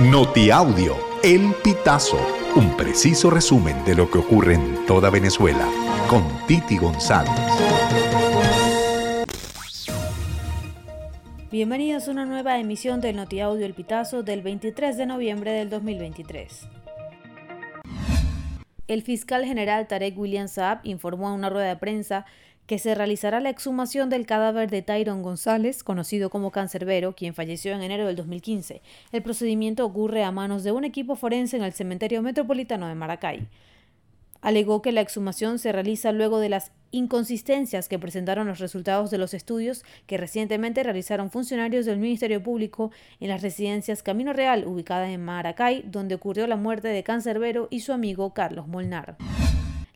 Notiaudio, El Pitazo, un preciso resumen de lo que ocurre en toda Venezuela, con Titi González. Bienvenidos a una nueva emisión del Notiaudio El Pitazo del 23 de noviembre del 2023. El fiscal general Tarek William Saab informó en una rueda de prensa que se realizará la exhumación del cadáver de Tyron González, conocido como Cancerbero, quien falleció en enero del 2015. El procedimiento ocurre a manos de un equipo forense en el Cementerio Metropolitano de Maracay. Alegó que la exhumación se realiza luego de las inconsistencias que presentaron los resultados de los estudios que recientemente realizaron funcionarios del Ministerio Público en las residencias Camino Real, ubicadas en Maracay, donde ocurrió la muerte de Cancerbero y su amigo Carlos Molnar.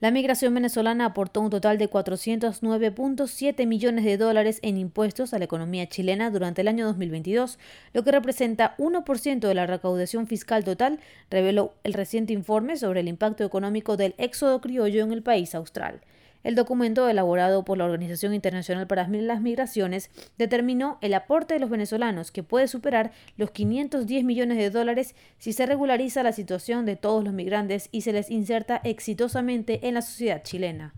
La migración venezolana aportó un total de 409.7 millones de dólares en impuestos a la economía chilena durante el año 2022, lo que representa 1% de la recaudación fiscal total, reveló el reciente informe sobre el impacto económico del éxodo criollo en el país austral. El documento elaborado por la Organización Internacional para las Migraciones determinó el aporte de los venezolanos que puede superar los 510 millones de dólares si se regulariza la situación de todos los migrantes y se les inserta exitosamente en la sociedad chilena.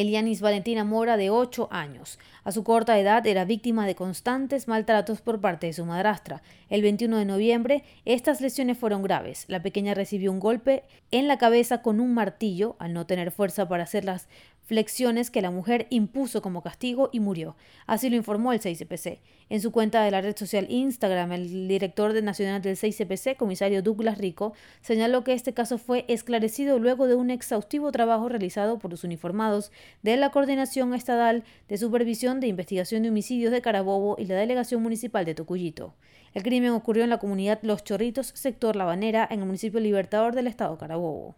Elianis Valentina Mora, de 8 años. A su corta edad era víctima de constantes maltratos por parte de su madrastra. El 21 de noviembre, estas lesiones fueron graves. La pequeña recibió un golpe en la cabeza con un martillo, al no tener fuerza para hacerlas flexiones que la mujer impuso como castigo y murió. Así lo informó el 6CPC. En su cuenta de la red social Instagram, el director de nacional del 6CPC, comisario Douglas Rico, señaló que este caso fue esclarecido luego de un exhaustivo trabajo realizado por los uniformados de la Coordinación Estadal de Supervisión de Investigación de Homicidios de Carabobo y la Delegación Municipal de Tocuyito. El crimen ocurrió en la comunidad Los Chorritos, sector La Banera, en el municipio Libertador del estado Carabobo.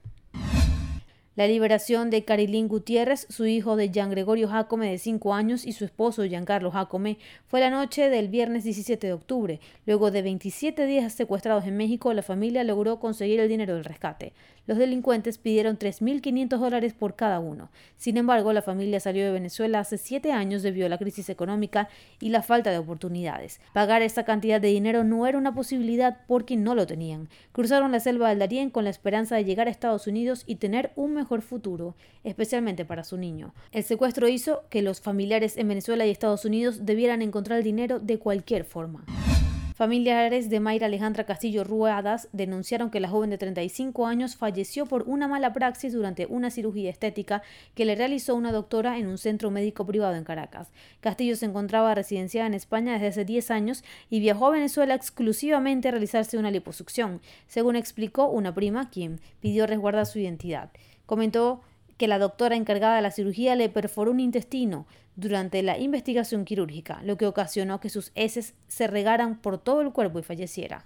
La liberación de Carilín Gutiérrez, su hijo de Jean Gregorio Jacome de 5 años y su esposo Giancarlo Jacome, fue la noche del viernes 17 de octubre. Luego de 27 días secuestrados en México, la familia logró conseguir el dinero del rescate. Los delincuentes pidieron 3.500 dólares por cada uno. Sin embargo, la familia salió de Venezuela hace 7 años debido a la crisis económica y la falta de oportunidades. Pagar esta cantidad de dinero no era una posibilidad porque no lo tenían. Cruzaron la selva del Darién con la esperanza de llegar a Estados Unidos y tener un mejor futuro, especialmente para su niño. El secuestro hizo que los familiares en Venezuela y Estados Unidos debieran encontrar dinero de cualquier forma. Familiares de Mayra Alejandra Castillo Ruedas denunciaron que la joven de 35 años falleció por una mala praxis durante una cirugía estética que le realizó una doctora en un centro médico privado en Caracas. Castillo se encontraba residenciada en España desde hace 10 años y viajó a Venezuela exclusivamente a realizarse una liposucción, según explicó una prima quien pidió resguardar su identidad. Comentó que la doctora encargada de la cirugía le perforó un intestino durante la investigación quirúrgica, lo que ocasionó que sus heces se regaran por todo el cuerpo y falleciera.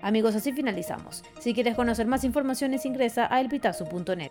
Amigos, así finalizamos. Si quieres conocer más informaciones, ingresa a elpitazo.net.